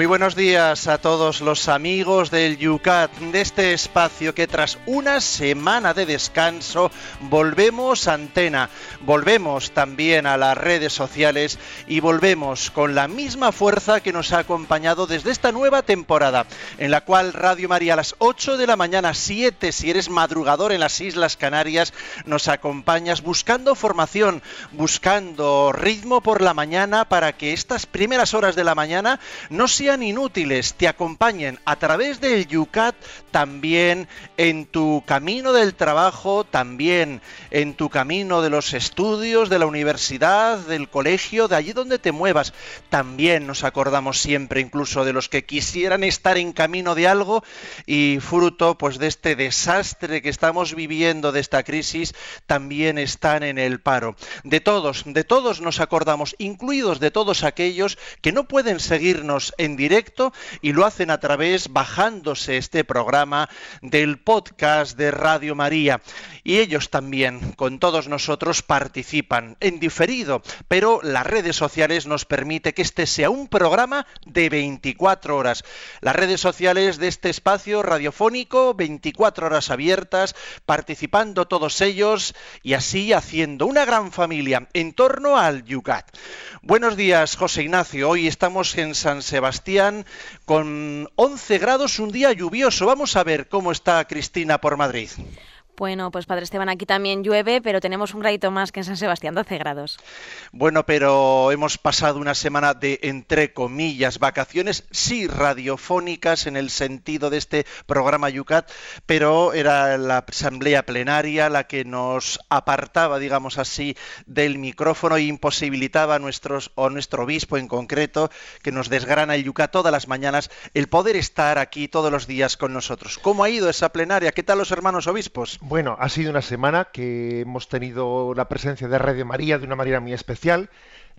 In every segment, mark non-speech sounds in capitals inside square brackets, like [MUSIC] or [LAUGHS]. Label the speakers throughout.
Speaker 1: Muy buenos días a todos los amigos del Yucat, de este espacio que tras una semana de descanso volvemos a antena, volvemos también a las redes sociales y volvemos con la misma fuerza que nos ha acompañado desde esta nueva temporada, en la cual Radio María a las 8 de la mañana, 7 si eres madrugador en las Islas Canarias, nos acompañas buscando formación, buscando ritmo por la mañana para que estas primeras horas de la mañana no sean inútiles, te acompañen a través del Yucat también en tu camino del trabajo, también en tu camino de los estudios, de la universidad, del colegio, de allí donde te muevas. También nos acordamos siempre incluso de los que quisieran estar en camino de algo y fruto pues de este desastre que estamos viviendo, de esta crisis, también están en el paro. De todos, de todos nos acordamos, incluidos de todos aquellos que no pueden seguirnos en directo y lo hacen a través bajándose este programa del podcast de Radio María. Y ellos también, con todos nosotros, participan en diferido, pero las redes sociales nos permite que este sea un programa de 24 horas. Las redes sociales de este espacio radiofónico, 24 horas abiertas, participando todos ellos y así haciendo una gran familia en torno al Yucat. Buenos días, José Ignacio. Hoy estamos en San Sebastián con 11 grados, un día lluvioso. Vamos a ver cómo está Cristina por Madrid.
Speaker 2: Bueno, pues Padre Esteban, aquí también llueve, pero tenemos un gradito más que en San Sebastián, 12 grados.
Speaker 1: Bueno, pero hemos pasado una semana de, entre comillas, vacaciones, sí radiofónicas en el sentido de este programa Yucat, pero era la asamblea plenaria la que nos apartaba, digamos así, del micrófono e imposibilitaba a, nuestros, o nuestro obispo en concreto, que nos desgrana el Yucat todas las mañanas, el poder estar aquí todos los días con nosotros. ¿Cómo ha ido esa plenaria? ¿Qué tal los hermanos obispos?
Speaker 3: Bueno, ha sido una semana que hemos tenido la presencia de Radio María de una manera muy especial.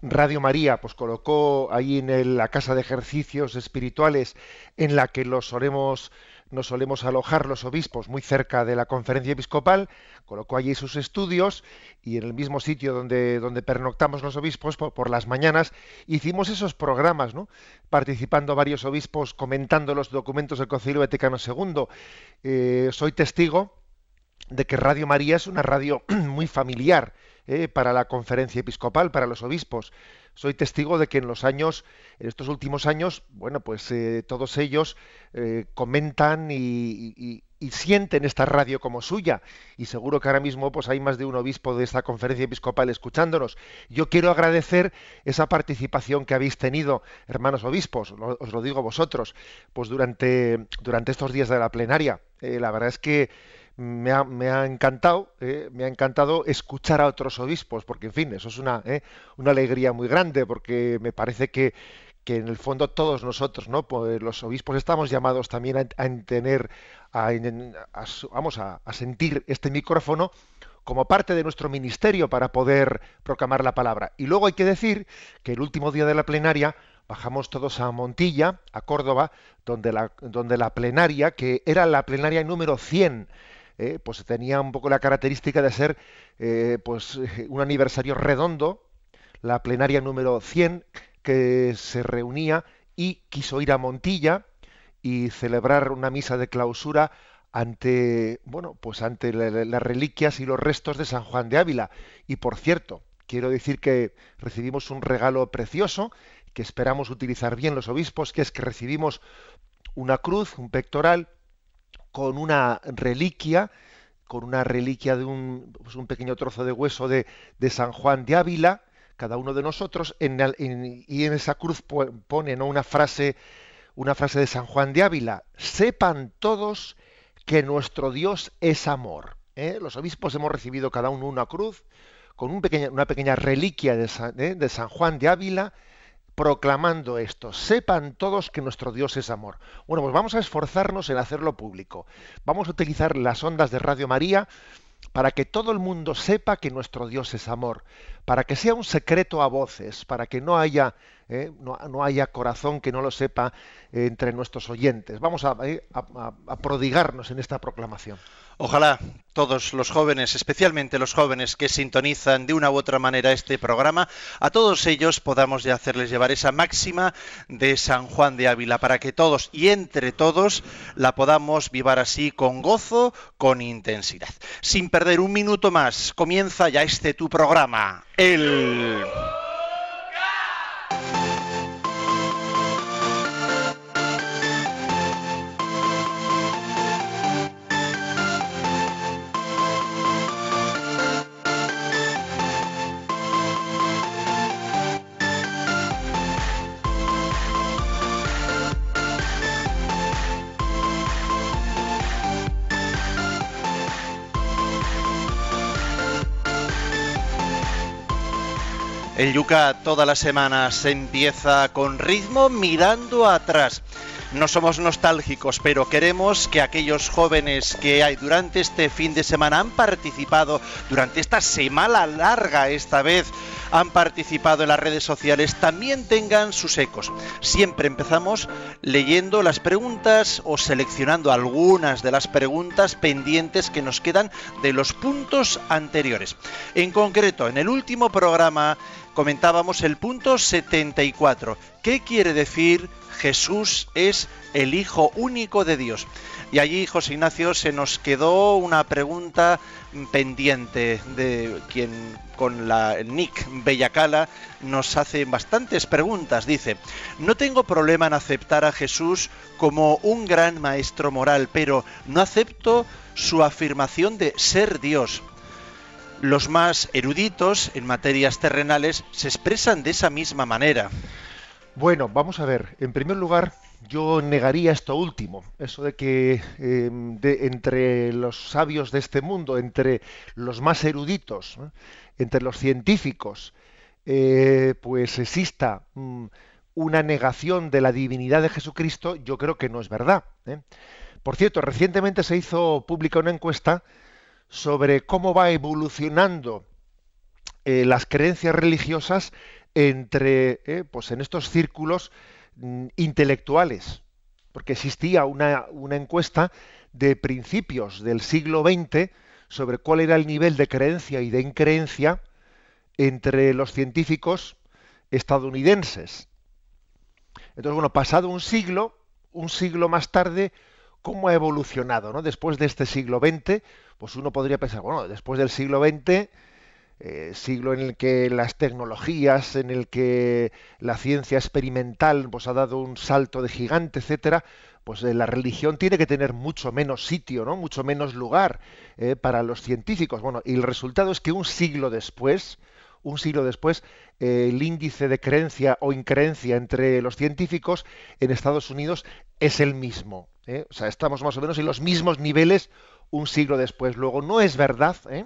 Speaker 3: Radio María pues colocó ahí en la casa de ejercicios espirituales en la que los solemos nos solemos alojar los obispos muy cerca de la conferencia episcopal, colocó allí sus estudios y en el mismo sitio donde, donde pernoctamos los obispos por, las mañanas hicimos esos programas, ¿no? participando varios obispos comentando los documentos del Concilio Vaticano II. Eh, soy testigo de que Radio María es una radio [CLEARS THROAT] muy familiar eh, para la conferencia episcopal, para los obispos. Soy testigo de que en los años, en estos últimos años, bueno, pues eh, todos ellos eh, comentan y, sienten esta radio como suya. Y seguro que ahora mismo pues hay más de un obispo de esta conferencia episcopal escuchándonos. Yo quiero agradecer esa participación que habéis tenido, hermanos obispos, os lo digo vosotros, pues durante, durante estos días de la plenaria. la verdad es que me ha, encantado, eh, me ha encantado escuchar a otros obispos, porque en fin, eso es una, eh, una alegría muy grande, porque me parece que, que en el fondo todos nosotros, ¿no? Pues los obispos estamos llamados también a, tener, a, vamos a, sentir este micrófono como parte de nuestro ministerio para poder proclamar la palabra. Y luego hay que decir que el último día de la plenaria bajamos todos a Montilla, a Córdoba, donde la, donde la plenaria, que era la plenaria número 100, eh, pues tenía un poco la característica de ser eh, pues un aniversario redondo, la plenaria número 100 que se reunía y quiso ir a Montilla y celebrar una misa de clausura ante bueno pues ante las reliquias y los restos de San Juan de Ávila. Y por cierto quiero decir que recibimos un regalo precioso que esperamos utilizar bien los obispos que es que recibimos una cruz un pectoral con una reliquia, con una reliquia de un, pues un pequeño trozo de hueso de, de, San Juan de Ávila, cada uno de nosotros, en, y en esa cruz pone ¿no? una frase, una frase de San Juan de Ávila: sepan todos que nuestro Dios es amor. ¿eh? Los obispos hemos recibido cada uno una cruz con una pequeña reliquia de ¿eh? de San Juan de Ávila proclamando esto. Sepan todos que nuestro Dios es amor. Bueno, pues vamos a esforzarnos en hacerlo público. Vamos a utilizar las ondas de Radio María para que todo el mundo sepa que nuestro Dios es amor, para que sea un secreto a voces, para que no haya, eh, no, haya corazón que no lo sepa eh, entre nuestros oyentes. Vamos a prodigarnos en esta proclamación.
Speaker 1: Ojalá todos los jóvenes, especialmente los jóvenes que sintonizan de una u otra manera este programa, a todos ellos podamos ya hacerles llevar esa máxima de San Juan de Ávila para que todos y entre todos la podamos vivir así con gozo, con intensidad. Sin perder un minuto más, comienza ya este tu programa, el... El Yuca toda la semana se empieza con ritmo mirando atrás. No somos nostálgicos, pero queremos que aquellos jóvenes que hay durante este fin de semana han participado, durante esta semana larga esta vez, han participado en las redes sociales, también tengan sus ecos. Siempre empezamos leyendo las preguntas o seleccionando algunas de las preguntas pendientes que nos quedan de los puntos anteriores. En concreto, en el último programa comentábamos el punto 74. ¿Qué quiere decir Jesús es el Hijo único de Dios? Y allí, José Ignacio, se nos quedó una pregunta pendiente de quien con la nick Bellacala nos hace bastantes preguntas. Dice, no tengo problema en aceptar a Jesús como un gran maestro moral, pero no acepto su afirmación de ser Dios. Los más eruditos en materias terrenales se expresan de esa misma manera.
Speaker 3: Bueno, vamos a ver. En primer lugar, yo negaría esto último, eso de que em, entre los sabios de este mundo, entre los más eruditos, entre los científicos, eh, pues exista mm, una negación de la divinidad de Jesucristo, yo creo que no es verdad. ¿eh? Por cierto, recientemente se hizo pública una encuesta sobre cómo va evolucionando eh, las creencias religiosas entre, eh, pues en estos círculos mm, intelectuales, porque existía una, una, encuesta de principios del siglo XX sobre cuál era el nivel de creencia y de increencia entre los científicos estadounidenses. Entonces, bueno, pasado un siglo, un siglo más tarde, cómo ha evolucionado, ¿no? Después de este siglo XX, pues uno podría pensar, bueno, después del siglo XX, eh, siglo en el que las tecnologías, en el que la ciencia experimental pues ha dado un salto de gigante, etcétera, pues eh, la religión tiene que tener mucho menos sitio, ¿no? Mucho menos lugar eh, para los científicos. Bueno, y el resultado es que un siglo después, un siglo después, el índice de creencia o increencia entre los científicos en Estados Unidos es el mismo. ¿eh? O sea, estamos más o menos en los mismos niveles un siglo después. Luego, no es verdad, ¿eh?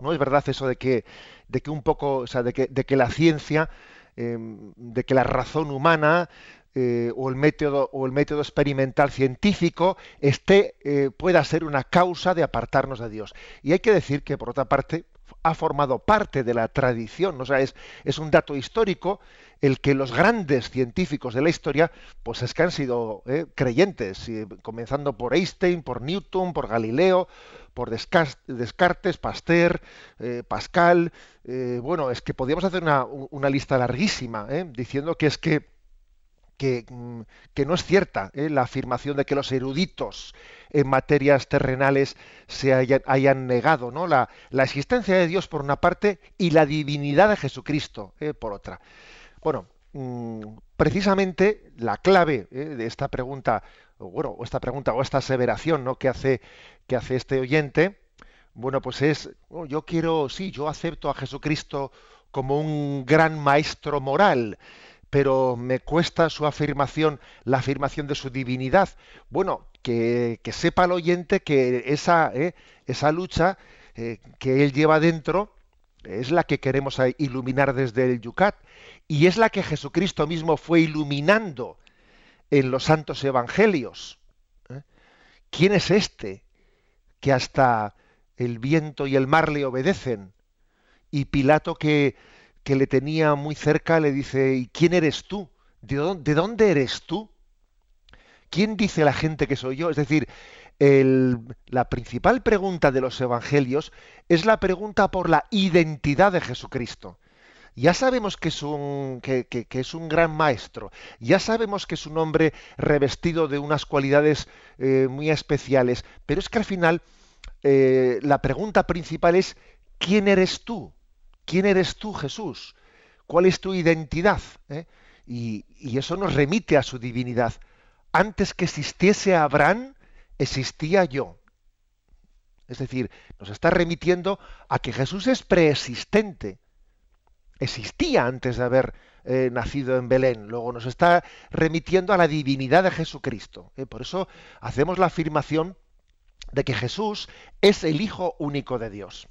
Speaker 3: no es verdad eso de que, de que un poco, o sea, de que, de que la ciencia, em, de que la razón humana eh, o el método o el método experimental científico esté pueda ser una causa de apartarnos de Dios. Y hay que decir que por otra parte ha formado parte de la tradición, o sea, es, un dato histórico el que los grandes científicos de la historia, pues es que han sido eh, creyentes, comenzando por Einstein, por Newton, por Galileo, por Descartes, Pasteur, eh, Pascal. Eh, bueno, es que podríamos hacer una lista larguísima, diciendo que es que que, no es cierta la afirmación de que los eruditos en materias terrenales se hayan, negado ¿no? la, la, existencia de Dios por una parte y la divinidad de Jesucristo por otra. Bueno, mm, precisamente la clave eh, de esta pregunta, o bueno, esta pregunta o esta aseveración ¿no? que, hace, que hace este oyente, bueno, pues es, oh, yo quiero, sí, yo acepto a Jesucristo como un gran maestro moral, pero me cuesta su afirmación, la afirmación de su divinidad. Bueno, que, sepa el oyente que esa, eh, esa lucha eh, que él lleva dentro es la que queremos iluminar desde el Yucat y es la que Jesucristo mismo fue iluminando en los santos evangelios. ¿eh? ¿Quién es este que hasta el viento y el mar le obedecen. Y Pilato que, que le tenía muy cerca le dice, ¿y quién eres tú? ¿De dónde, ¿De dónde eres tú? ¿Quién dice la gente que soy yo? Es decir, la principal pregunta de los evangelios es la pregunta por la identidad de Jesucristo. Ya sabemos que es un, que, es un gran maestro, ya sabemos que es un hombre revestido de unas cualidades eh, muy especiales, pero es que al final eh, la pregunta principal es, ¿quién eres tú? ¿Quién eres tú, Jesús? ¿Cuál es tu identidad? ¿Eh? Y, eso nos remite a su divinidad. Antes que existiese Abraham, existía yo. Es decir, nos está remitiendo a que Jesús es preexistente. Existía antes de haber eh, nacido en Belén. Luego nos está remitiendo a la divinidad de Jesucristo. ¿eh? Por eso hacemos la afirmación de que Jesús es el Hijo único de Dios.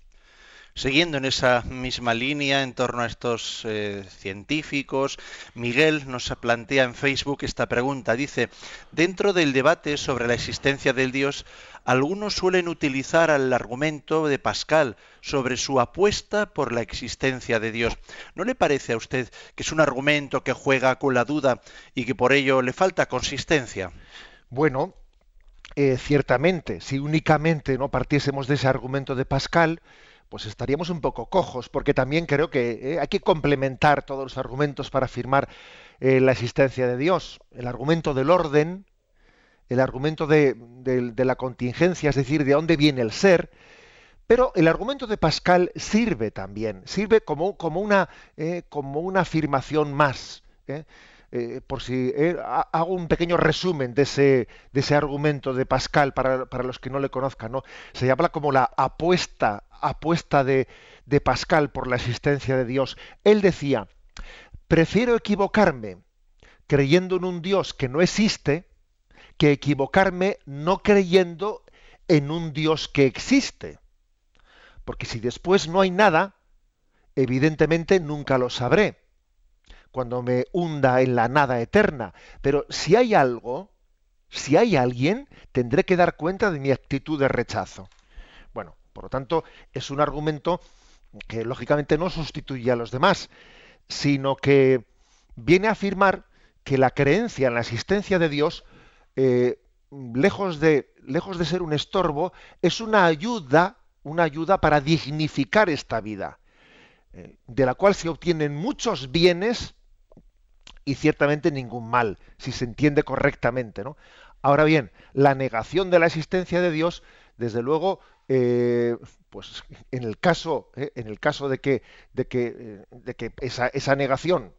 Speaker 1: Siguiendo en esa misma línea en torno a estos eh, científicos, Miguel nos plantea en Facebook esta pregunta. Dice, dentro del debate sobre la existencia del Dios, algunos suelen utilizar el argumento de Pascal sobre su apuesta por la existencia de Dios. ¿No le parece a usted que es un argumento que juega con la duda y que por ello le falta consistencia?
Speaker 3: Bueno, eh, ciertamente, si únicamente no partiésemos de ese argumento de Pascal, pues estaríamos un poco cojos, porque también creo que eh, hay que complementar todos los argumentos para afirmar eh, la existencia de Dios. El argumento del orden, el argumento de, la contingencia, es decir, de dónde viene el ser, pero el argumento de Pascal sirve también, sirve como, como, una, eh, como una afirmación más. Eh, por si eh, hago un pequeño resumen de ese, de ese argumento de Pascal para, los que no le conozcan, ¿no? Se habla como la apuesta, apuesta de, de Pascal por la existencia de Dios. Él decía, prefiero equivocarme creyendo en un Dios que no existe que equivocarme no creyendo en un Dios que existe. Porque si después no hay nada, evidentemente nunca lo sabré cuando me hunda en la nada eterna. Pero si hay algo, si hay alguien, tendré que dar cuenta de mi actitud de rechazo. Bueno, por lo tanto, es un argumento que lógicamente no sustituye a los demás, sino que viene a afirmar que la creencia en la existencia de Dios, eh, lejos, de, lejos de ser un estorbo, es una ayuda, una ayuda para dignificar esta vida, eh, de la cual se obtienen muchos bienes y ciertamente ningún mal, si se entiende correctamente. ¿no? Ahora bien, la negación de la existencia de Dios, desde luego, eh, pues en el caso, eh, en el caso de que, de que, eh, de que esa, esa negación,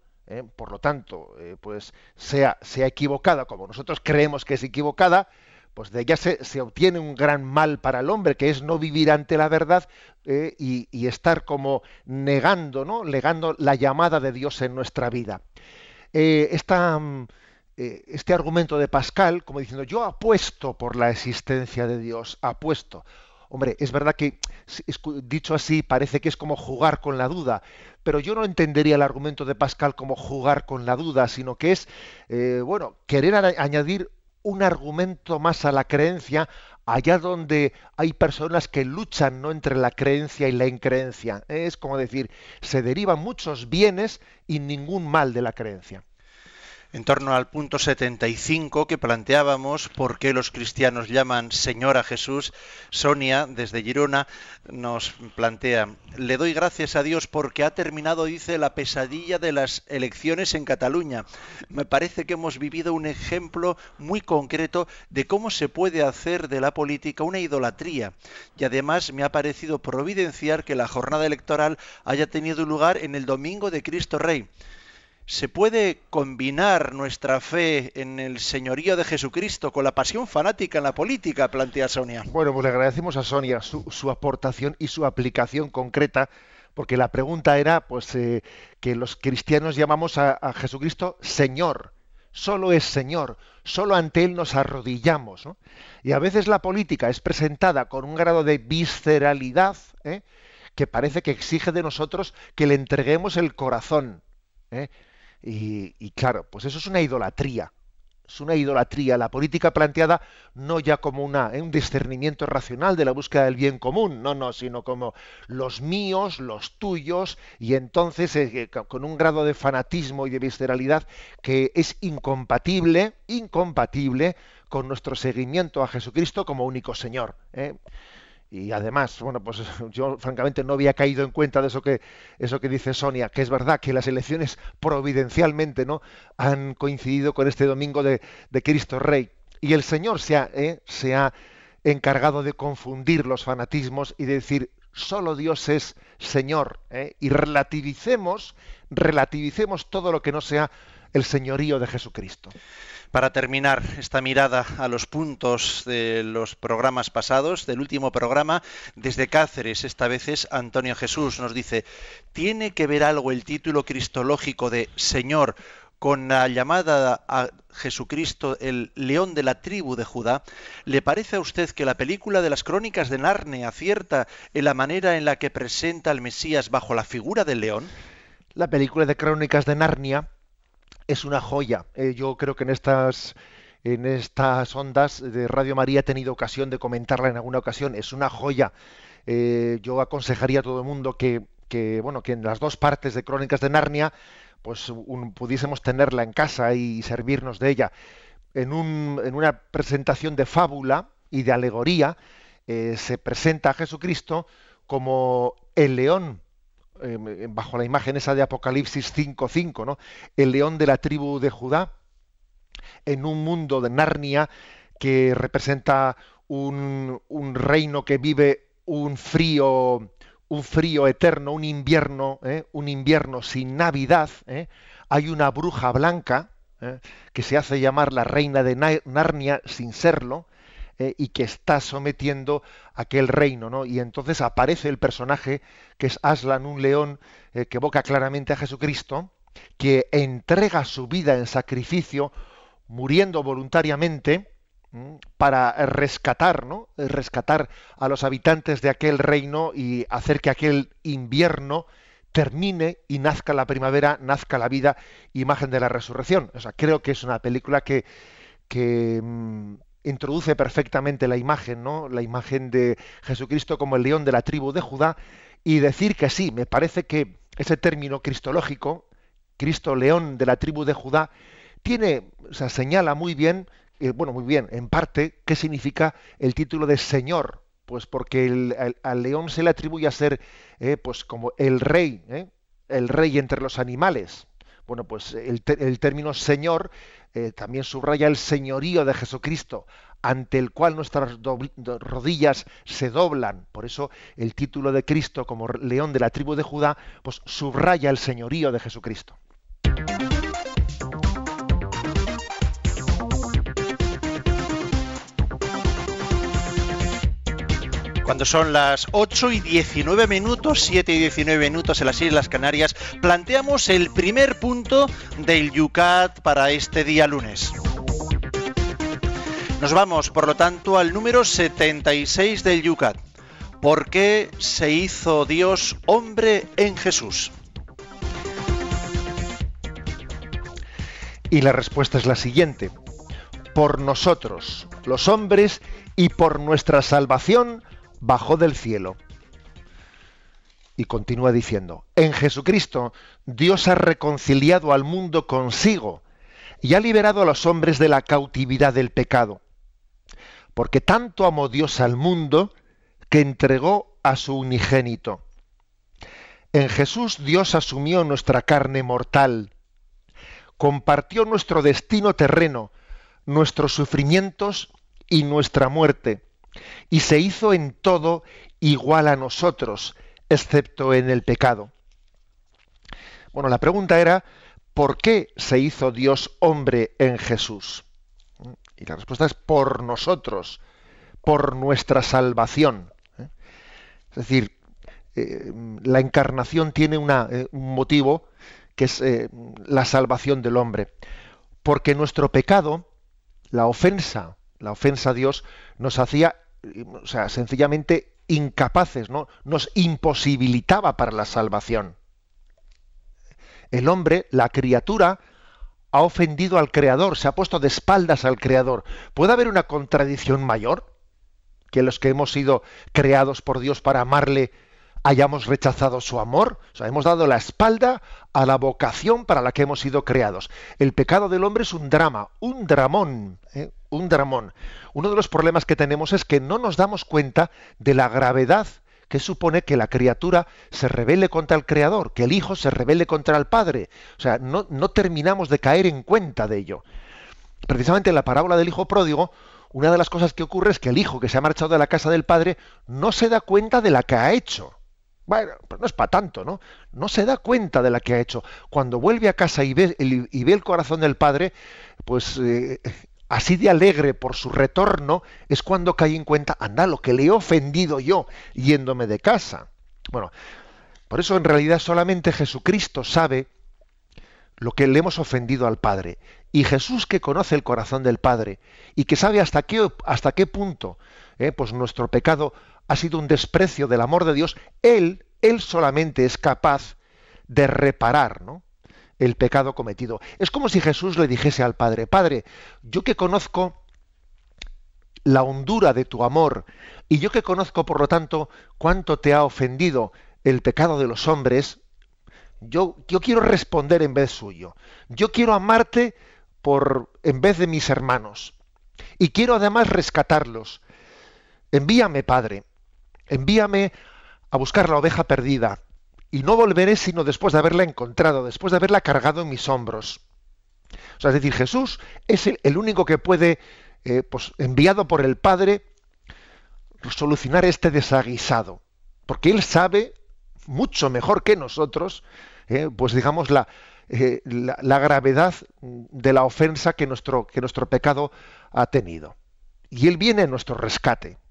Speaker 3: por lo tanto, pues sea, sea equivocada, como nosotros creemos que es equivocada, pues de ella se, se, obtiene un gran mal para el hombre, que es no vivir ante la verdad y, y, estar como negando, ¿no? negando la llamada de Dios en nuestra vida. Eh, mm, eh, este argumento de Pascal, como diciendo, yo apuesto por la existencia de Dios, apuesto. Hombre, es verdad que dicho así parece que es como jugar con la duda, pero yo no entendería el argumento de Pascal como jugar con la duda, sino que es, eh, bueno, querer añadir un argumento más a la creencia allá donde hay personas que luchan ¿no? entre la creencia y la increencia. Es como decir, se derivan muchos bienes y ningún mal de la creencia
Speaker 1: en torno al punto 75 que planteábamos por qué los cristianos llaman Señor a Jesús, Sonia desde Girona nos plantea, le doy gracias a Dios porque ha terminado, dice, la pesadilla de las elecciones en Cataluña. Me parece que hemos vivido un ejemplo muy concreto de cómo se puede hacer de la política una idolatría. Y además me ha parecido providenciar que la jornada electoral haya tenido lugar en el domingo de Cristo Rey. ¿Se puede combinar nuestra fe en el señorío de Jesucristo con la pasión fanática en la política? Plantea Sonia.
Speaker 3: Bueno, pues le agradecemos a Sonia su, aportación y su aplicación concreta, porque la pregunta era pues eh, que los cristianos llamamos a, Jesucristo Señor. Solo es Señor, solo ante Él nos arrodillamos. Y a veces la política es presentada con un grado de visceralidad ¿eh? que parece que exige de nosotros que le entreguemos el corazón. ¿eh? Y, claro, pues eso es una idolatría. es una idolatría. La política planteada no ya como una, ¿eh? un discernimiento racional de la búsqueda del bien común, no, no, sino como los míos, los tuyos, y entonces eh, con un grado de fanatismo y de visceralidad que es incompatible, incompatible con nuestro seguimiento a Jesucristo como único Señor. ¿eh? Y además, bueno, pues [LAUGHS] yo francamente no había caído en cuenta de eso que eso que dice Sonia, que es verdad que las elecciones providencialmente, ¿no? han coincidido con este domingo de, Cristo Rey y el Señor se ha, ¿eh? se ha encargado de confundir los fanatismos y de decir solo Dios es Señor ¿eh? y relativicemos relativicemos todo lo que no sea el señorío de Jesucristo.
Speaker 1: Para terminar esta mirada a los puntos de los programas pasados, del último programa, desde Cáceres, esta vez es Antonio Jesús, nos dice, ¿tiene que ver algo el título cristológico de Señor con la llamada a Jesucristo el león de la tribu de Judá, ¿le parece a usted que la película de las crónicas de Narnia acierta en la manera en la que presenta al Mesías bajo la figura del león?
Speaker 3: La película de crónicas de Narnia es una joya. Eh, yo creo que en estas en estas ondas de Radio María he tenido ocasión de comentarla en alguna ocasión. Es una joya. Eh, yo aconsejaría a todo el mundo que, bueno que en las dos partes de Crónicas de Narnia pues pudiésemos tenerla en casa y servirnos de ella. En, un, en una presentación de fábula y de alegoría eh, se presenta a Jesucristo como el león Em, em, bajo la imagen esa de Apocalipsis 5.5, ¿no? El león de la tribu de Judá, en un mundo de Narnia que representa un, reino que vive un frío, un frío eterno, un invierno, ¿eh? un invierno sin Navidad. ¿eh? Hay una bruja blanca ¿eh? que se hace llamar la reina de Narnia sin serlo, eh, y que está sometiendo aquel reino, ¿no? Y entonces aparece el personaje que es Aslan, un león eh, que evoca claramente a Jesucristo, que entrega su vida en sacrificio, muriendo voluntariamente para rescatar, ¿no? rescatar a los habitantes de aquel reino y hacer que aquel invierno termine y nazca la primavera, nazca la vida, imagen de la resurrección. O sea, creo que es una película que, que mm, introduce perfectamente la imagen, ¿no? La imagen de Jesucristo como el león de la tribu de Judá y decir que sí, me parece que ese término cristológico, Cristo león de la tribu de Judá, tiene, o sea, señala muy bien, eh, bueno, muy bien, en parte, qué significa el título de Señor, pues porque al león se le atribuye a ser, eh, pues como el rey, ¿eh? el rey entre los animales. Bueno, pues el, término Señor eh, también subraya el señorío de Jesucristo, ante el cual nuestras rodillas se doblan. Por eso el título de Cristo como león de la tribu de Judá, pues subraya el señorío de Jesucristo.
Speaker 1: Cuando son las 8 y 19 minutos, 7 y 19 minutos en las Islas Canarias, planteamos el primer punto del Yucat para este día lunes. Nos vamos, por lo tanto, al número 76 del Yucat. ¿Por qué se hizo Dios hombre en Jesús?
Speaker 3: Y la respuesta es la siguiente. Por nosotros, los hombres, y por nuestra salvación, bajó del cielo. Y continúa diciendo, en Jesucristo Dios ha reconciliado al mundo consigo y ha liberado a los hombres de la cautividad del pecado. Porque tanto amó Dios al mundo que entregó a su unigénito. En Jesús Dios asumió nuestra carne mortal, compartió nuestro destino terreno, nuestros sufrimientos y nuestra muerte y se hizo en todo igual a nosotros, excepto en el pecado. Bueno, la pregunta era, ¿por qué se hizo Dios hombre en Jesús? Y la respuesta es por nosotros, por nuestra salvación. ¿eh? Es decir, eh, la encarnación tiene eh, un motivo que es la salvación del hombre. Porque nuestro pecado, la ofensa, la ofensa a Dios, nos hacía o sea, sencillamente incapaces, ¿no? Nos imposibilitaba para la salvación. El hombre, la criatura, ha ofendido al Creador, se ha puesto de espaldas al Creador. ¿Puede haber una contradicción mayor? Que los que hemos sido creados por Dios para amarle hayamos rechazado su amor. O sea, hemos dado la espalda a la vocación para la que hemos sido creados. El pecado del hombre es un drama, un dramón, ¿eh? Un dramón. Uno de los problemas que tenemos es que no nos damos cuenta de la gravedad que supone que la criatura se rebele contra el Creador, que el Hijo se rebele contra el Padre. O sea, no, no terminamos de caer en cuenta de ello. Precisamente en la parábola del Hijo pródigo, una de las cosas que ocurre es que el Hijo que se ha marchado de la casa del Padre no se da cuenta de la que ha hecho. Bueno, pues no es para tanto, ¿no? No se da cuenta de la que ha hecho. Cuando vuelve a casa y ve el, y ve el corazón del Padre, pues eh, así de alegre por su retorno, es cuando cae en cuenta, anda, lo que le he ofendido yo yéndome de casa. Bueno, por eso en realidad solamente Jesucristo sabe lo que le hemos ofendido al Padre. Y Jesús que conoce el corazón del Padre y que sabe hasta qué, hasta qué punto eh, pues nuestro pecado ha sido un desprecio del amor de Dios, Él, Él solamente es capaz de reparar, ¿no? El pecado cometido. Es como si Jesús le dijese al Padre, Padre, yo que conozco la hondura de tu amor y yo que conozco, por lo tanto, cuánto te ha ofendido el pecado de los hombres, yo, quiero responder en vez suyo. Yo quiero amarte por en vez de mis hermanos y quiero además rescatarlos. Envíame, Padre, envíame a buscar la oveja perdida y no volveré sino después de haberla encontrado, después de haberla cargado en mis hombros. O sea, es decir, Jesús es el, único que puede, eh, pues, enviado por el Padre, solucionar este desaguisado. Porque Él sabe mucho mejor que nosotros, eh, pues digamos, la, eh, la, la, gravedad de la ofensa que nuestro, que nuestro pecado ha tenido. Y Él viene en nuestro rescate.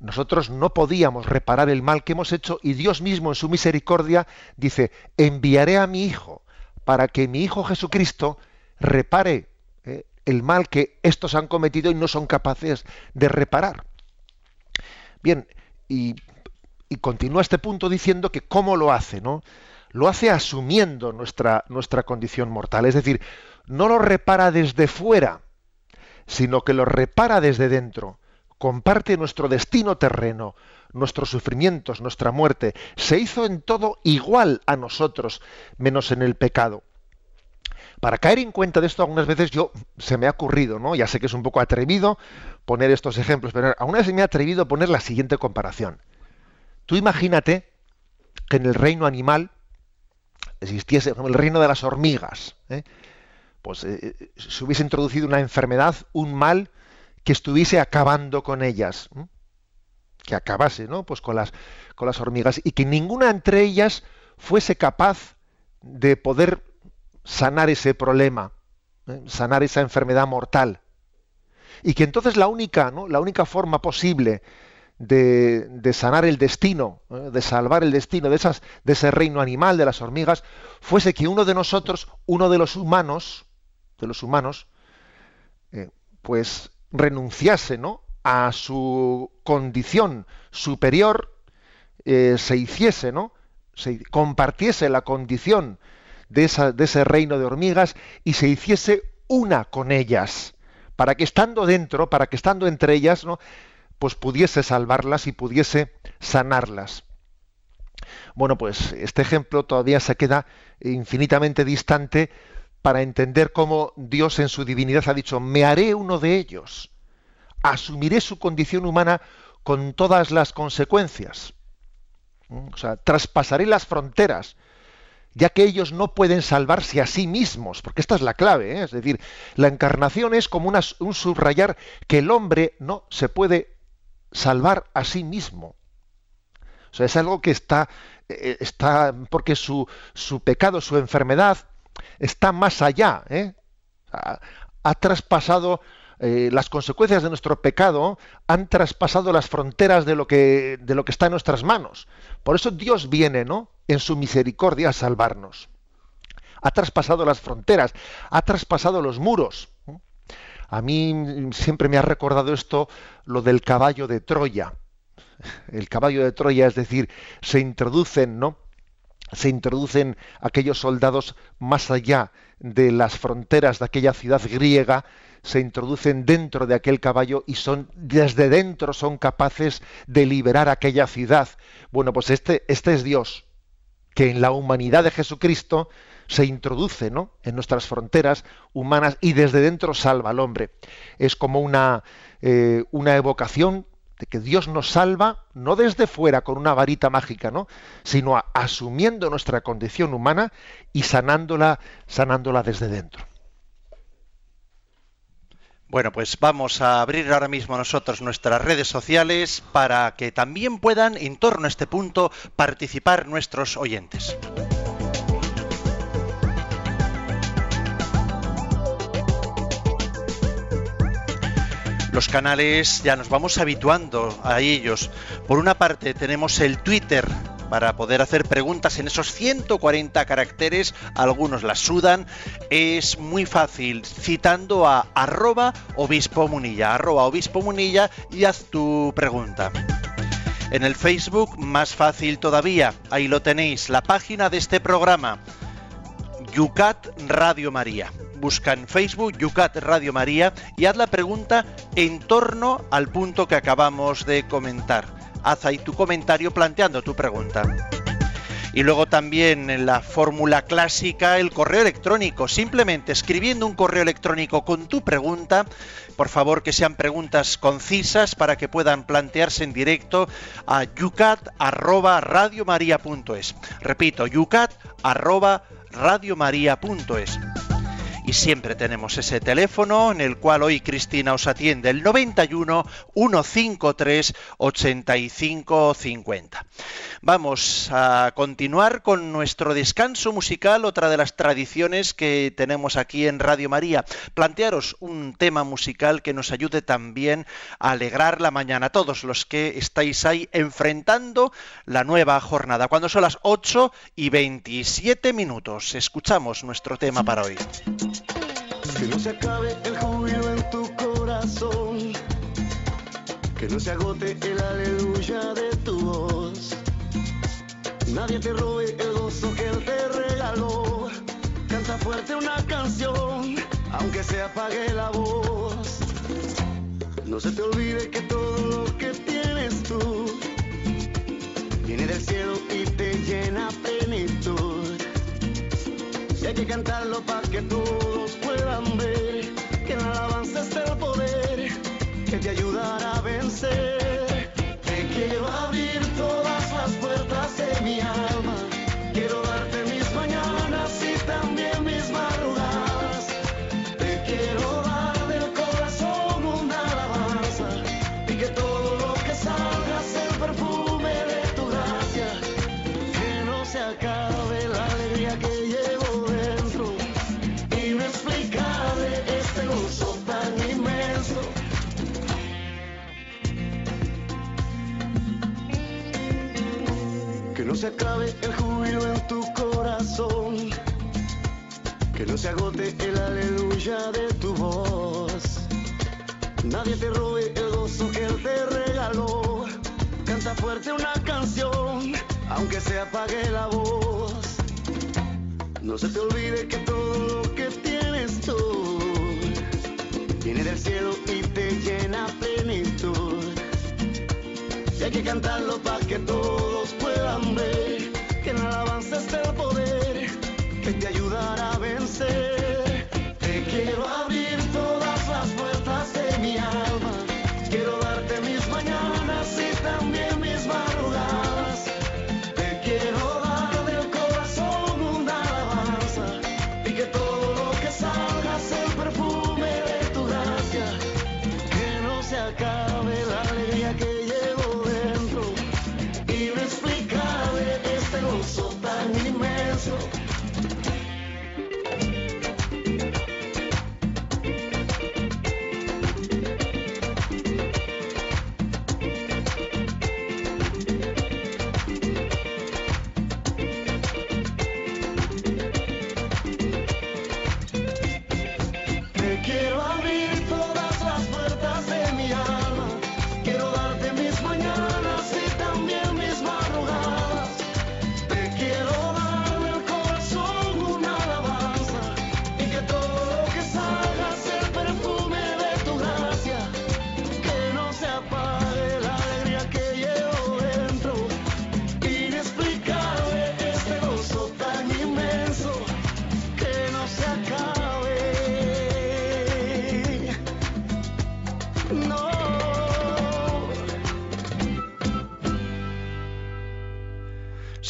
Speaker 3: Nosotros no podíamos reparar el mal que hemos hecho y Dios mismo en su misericordia dice, enviaré a mi Hijo para que mi Hijo Jesucristo repare eh, el mal que estos han cometido y no son capaces de reparar. Bien, y, y continúa este punto diciendo que cómo lo hace, ¿no? Lo hace asumiendo nuestra, nuestra condición mortal, es decir, no lo repara desde fuera, sino que lo repara desde dentro comparte nuestro destino terreno, nuestros sufrimientos, nuestra muerte, se hizo en todo igual a nosotros, menos en el pecado. Para caer en cuenta de esto, algunas veces yo se me ha ocurrido, ¿no? Ya sé que es un poco atrevido poner estos ejemplos, pero aún así me ha atrevido a poner la siguiente comparación. Tú imagínate que en el reino animal existiese el reino de las hormigas, ¿eh? pues eh, se hubiese introducido una enfermedad, un mal que estuviese acabando con ellas, que acabase, ¿no? Pues con las, con las hormigas y que ninguna entre ellas fuese capaz de poder sanar ese problema, ¿eh? sanar esa enfermedad mortal. Y que entonces la única, ¿no? la única forma posible de, de sanar el destino, ¿eh? de salvar el destino de, esas, de ese reino animal, de las hormigas, fuese que uno de nosotros, uno de los humanos, de los humanos, eh, pues renunciase ¿no? a su condición superior, eh, se hiciese, ¿no? se compartiese la condición de, de ese reino de hormigas y se hiciese una con ellas, para que estando dentro, para que estando entre ellas, ¿no? pues pudiese salvarlas y pudiese sanarlas. Bueno, pues este ejemplo todavía se queda infinitamente distante para entender cómo Dios en su divinidad ha dicho, me haré uno de ellos, asumiré su condición humana con todas las consecuencias. O sea, traspasaré las fronteras, ya que ellos no pueden salvarse a sí mismos, porque esta es la clave, ¿eh? es decir, la encarnación es como un subrayar que el hombre no se puede salvar a sí mismo. O sea, es algo que está, eh, está porque su, su pecado, su enfermedad, está más allá, ¿eh? ha, traspasado eh, las consecuencias de nuestro pecado, han traspasado las fronteras de lo, que, de lo que está en nuestras manos. Por eso Dios viene, ¿no? En su misericordia a salvarnos. Ha traspasado las fronteras, ha traspasado los muros. A mí siempre me ha recordado esto lo del caballo de Troya. El caballo de Troya, es decir, se introducen, ¿no? Se introducen aquellos soldados más allá de las fronteras de aquella ciudad griega, se introducen dentro de aquel caballo y son desde dentro son capaces de liberar aquella ciudad. Bueno, pues este, este es Dios, que en la humanidad de Jesucristo se introduce ¿no? en nuestras fronteras humanas y desde dentro salva al hombre. Es como una, eh, una evocación de que Dios nos salva no desde fuera con una varita mágica, ¿no? sino asumiendo nuestra condición humana y sanándola, sanándola desde dentro.
Speaker 1: Bueno, pues vamos a abrir ahora mismo nosotros nuestras redes sociales para que también puedan, en torno a este punto, participar nuestros oyentes. Los canales ya nos vamos habituando a ellos. Por una parte tenemos el Twitter para poder hacer preguntas en esos 140 caracteres, algunos las sudan, es muy fácil citando a arroba obispo munilla, arroba obispo munilla y haz tu pregunta. En el Facebook, más fácil todavía, ahí lo tenéis, la página de este programa, Yucat Radio María busca en Facebook Yucat Radio María y haz la pregunta en torno al punto que acabamos de comentar. Haz ahí tu comentario planteando tu pregunta. Y luego también en la fórmula clásica, el correo electrónico, simplemente escribiendo un correo electrónico con tu pregunta, por favor que sean preguntas concisas para que puedan plantearse en directo a yucat@radiomaria.es. Repito, yucat@radiomaria.es y siempre tenemos ese teléfono en el cual hoy Cristina os atiende el 91 153 85 50. Vamos a continuar con nuestro descanso musical, otra de las tradiciones que tenemos aquí en Radio María. Plantearos un tema musical que nos ayude también a alegrar la mañana a todos los que estáis ahí enfrentando la nueva jornada. Cuando son las 8 y 27 minutos, escuchamos nuestro tema para hoy.
Speaker 4: Que no se acabe el júbilo en tu corazón. Que no se agote el aleluya de tu voz. Nadie te robe el gozo que él te regaló. Canta fuerte una canción, aunque se apague la voz. No se te olvide que todo lo que tienes tú viene del cielo y te llena plenitud. Y hay que cantarlo para que todos puedan ver que en la alabanza está el poder que te ayudará a vencer. Te quiero abrir todas las puertas de mi alma. Se acabe el júbilo en tu corazón. Que no se agote el aleluya de tu voz. Nadie te robe el gozo que él te regaló. Canta fuerte una canción, aunque se apague la voz. No se te olvide que todo lo que tienes tú viene del cielo y te llena plenitud. Y hay que cantarlo para que todos puedan ver que en la está el poder que te ayudará a vencer. Te quiero abrir todas las puertas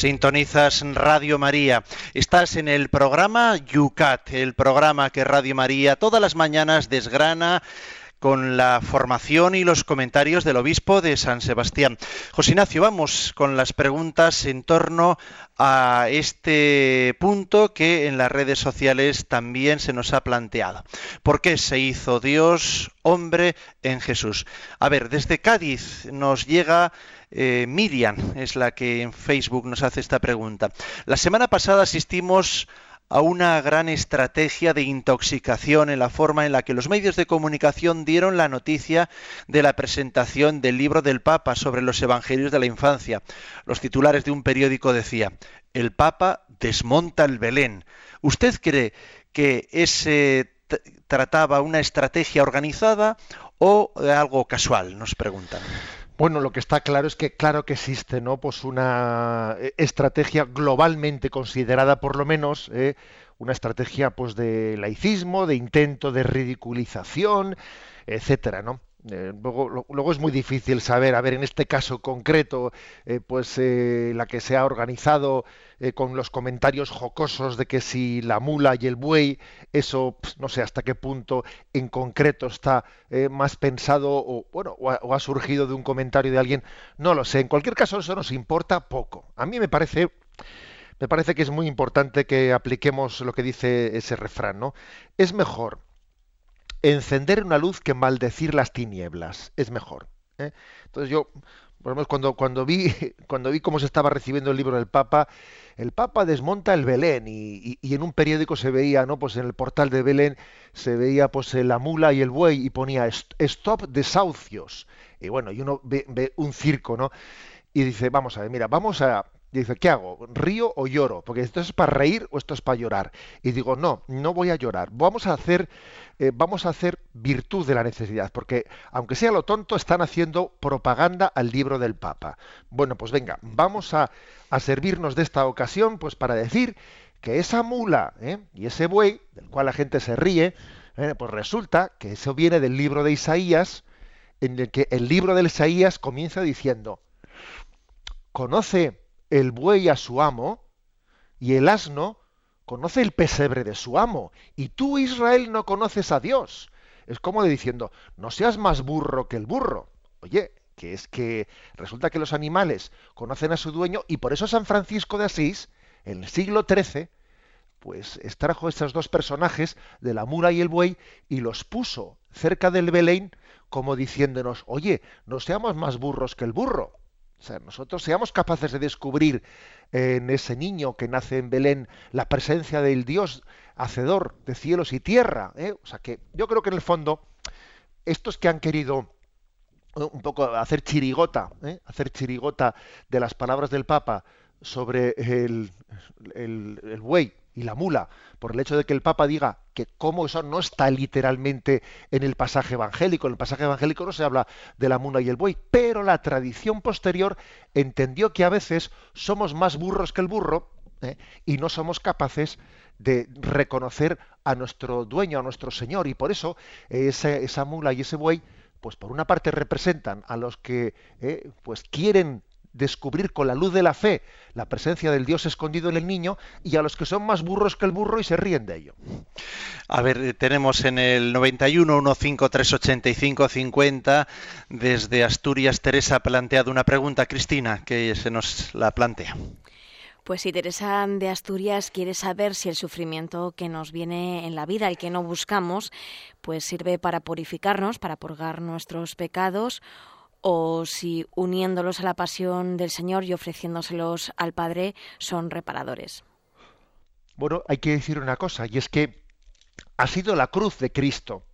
Speaker 1: Sintonizas Radio María. Estás en el programa Yucat, el programa que Radio María todas las mañanas desgrana con la formación y los comentarios del obispo de San Sebastián. José Ignacio, vamos con las preguntas en torno a este punto que en las redes sociales también se nos ha planteado. ¿Por qué se hizo Dios hombre en Jesús? A ver, desde Cádiz nos llega eh, Miriam, es la que en Facebook nos hace esta pregunta. La semana pasada asistimos una gran estrategia de intoxicación en la forma en la que los medios de comunicación dieron la noticia de la presentación del libro del Papa sobre los Evangelios de la Infancia. Los titulares de un periódico decía, el Papa desmonta el Belén. ¿Usted cree que ese trataba una estrategia organizada o algo casual? Nos preguntan.
Speaker 3: Bueno, lo que está claro es que claro que existe, ¿no? Pues una eh, estrategia globalmente considerada, por lo menos, ¿eh? una estrategia, pues, de laicismo, de intento de ridiculización, etcétera, ¿no? Eh, luego, es muy difícil saber, a ver, en este caso concreto, eh, pues eh, la que se ha organizado con los comentarios jocosos de que si la mula y el buey, eso no sé hasta qué punto en concreto está más pensado o bueno o ha, surgido de un comentario de alguien, no lo sé. En cualquier caso eso nos importa poco. A mí me parece me parece que es muy importante que apliquemos lo que dice ese refrán, ¿no? Es mejor encender una luz que maldecir las tinieblas. Es mejor. ¿eh? Entonces yo, por lo cuando, cuando, vi, [LAUGHS] cuando vi cómo se estaba recibiendo el libro del Papa, el Papa desmonta el Belén y, en un periódico se veía, ¿no? Pues en el portal de Belén se veía pues la mula y el buey y ponía stop desahucios. Y bueno, y uno ve, ve un circo, ¿no? Y dice, vamos a ver, mira, vamos a, dice, ¿qué hago? ¿Río o lloro? Porque esto es para reír o esto es para llorar. Y digo, no, no voy a llorar. Vamos a hacer, eh, vamos a hacer virtud de la necesidad, porque aunque sea lo tonto, están haciendo propaganda al libro del Papa. Bueno, pues venga, vamos a, servirnos de esta ocasión, pues para decir que esa mula ¿eh? y ese buey, del cual la gente se ríe, ¿eh? pues resulta que eso viene del libro de Isaías, en el que el libro de Isaías comienza diciendo, conoce el buey a su amo y el asno conoce el pesebre de su amo. Y tú, Israel, no conoces a Dios. Es como diciendo, no seas más burro que el burro. Oye, que es que resulta que los animales conocen a su dueño y por eso San Francisco de Asís, en el siglo XIII, pues extrajo estos dos personajes de la mula y el buey y los puso cerca del Belén como diciéndonos, oye, no seamos más burros que el burro. O sea, nosotros seamos capaces de descubrir en ese niño que nace en Belén la presencia del Dios hacedor de cielos y tierra. ¿eh? O sea, que yo creo que en el fondo, estos que han querido eh, un poco hacer chirigota, ¿eh? hacer chirigota de las palabras del Papa sobre el, el, el buey y la mula, por el hecho de que el Papa diga que como eso no está literalmente en el pasaje evangélico. En el pasaje evangélico no se habla de la mula y el buey, pero la tradición posterior entendió que a veces somos más burros que el burro ¿eh? y no somos capaces de reconocer a nuestro dueño, a nuestro Señor, y por eso esa mula y ese buey, pues por una parte representan a los que eh, pues quieren descubrir con la luz de la fe la presencia del Dios escondido en el niño y a los que son más burros que el burro y se ríen de ello.
Speaker 1: A ver, eh, tenemos en el 91 15385 50 desde Asturias Teresa ha planteado una pregunta, Cristina, que se nos la plantea.
Speaker 2: Pues si Teresa de Asturias quiere saber si el sufrimiento que nos viene en la vida, el que no buscamos, pues sirve para purificarnos, para purgar nuestros pecados o si uniéndolos a la pasión del Señor y ofreciéndoselos al Padre son reparadores.
Speaker 3: Bueno, hay que decir una cosa, y es que ha sido la cruz de Cristo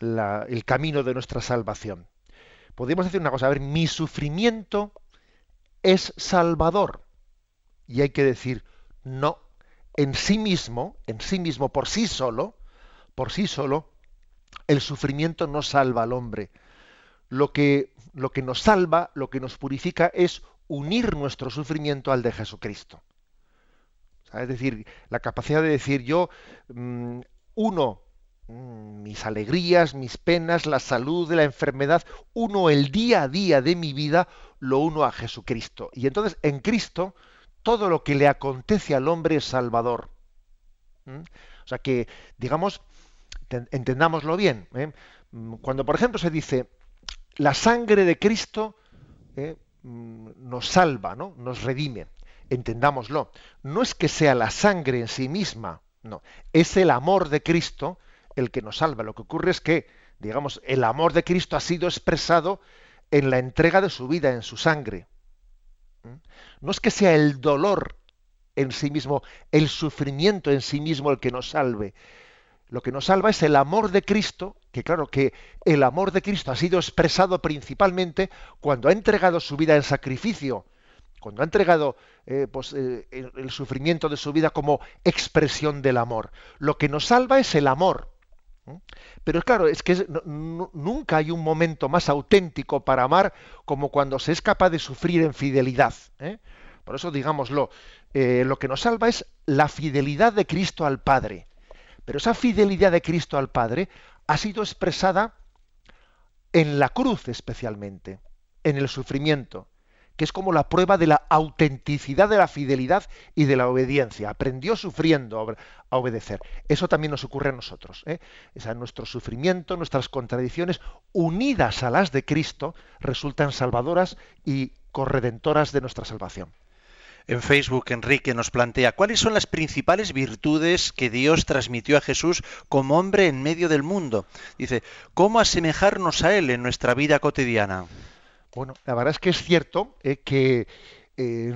Speaker 3: el camino de nuestra salvación. Podemos decir una cosa, a ver, mi sufrimiento es salvador. Y hay que decir, no, en sí mismo, en sí mismo, por sí solo, por sí solo, el sufrimiento no salva al hombre lo que, lo que nos salva, lo que nos purifica es unir nuestro sufrimiento al de Jesucristo. Es decir, la capacidad de decir yo mm, uno mm, mis alegrías, mis penas, la salud, la enfermedad, uno el día a día de mi vida, lo uno a Jesucristo. Y entonces en Cristo todo lo que le acontece al hombre es salvador. ¿Mm? O sea que, digamos, entendámoslo bien. ¿eh? Cuando, por ejemplo, se dice, la sangre de Cristo ¿eh? mm, nos salva, ¿no? nos redime, entendámoslo. No es que sea la sangre en sí misma, no, es el amor de Cristo el que nos salva. Lo que ocurre es que, digamos, el amor de Cristo ha sido expresado en la entrega de su vida, en su sangre. ¿Mm? No es que sea el dolor en sí mismo, el sufrimiento en sí mismo el que nos salve. Lo que nos salva es el amor de Cristo, que claro que el amor de Cristo ha sido expresado principalmente cuando ha entregado su vida en sacrificio, cuando ha entregado eh, pues, eh, el, sufrimiento de su vida como expresión del amor. Lo que nos salva es el amor. Pero claro, es que nunca hay un momento más auténtico para amar como cuando se es capaz de sufrir en fidelidad. ¿eh? Por eso, digámoslo, lo que nos salva es la fidelidad de Cristo al Padre. Pero esa fidelidad de Cristo al Padre ha sido expresada en la cruz especialmente, en el sufrimiento, que es como la prueba de la autenticidad de la fidelidad y de la obediencia. Aprendió sufriendo a obedecer. Eso también nos ocurre a nosotros. ¿eh? nuestro sufrimiento, nuestras contradicciones, unidas a las de Cristo, resultan salvadoras y corredentoras de nuestra salvación.
Speaker 1: En Facebook, Enrique nos plantea, ¿cuáles son las principales virtudes que Dios transmitió a Jesús como hombre en medio del mundo? Dice, ¿cómo asemejarnos a Él en nuestra vida cotidiana?
Speaker 3: Bueno, la verdad es que es cierto eh, que eh,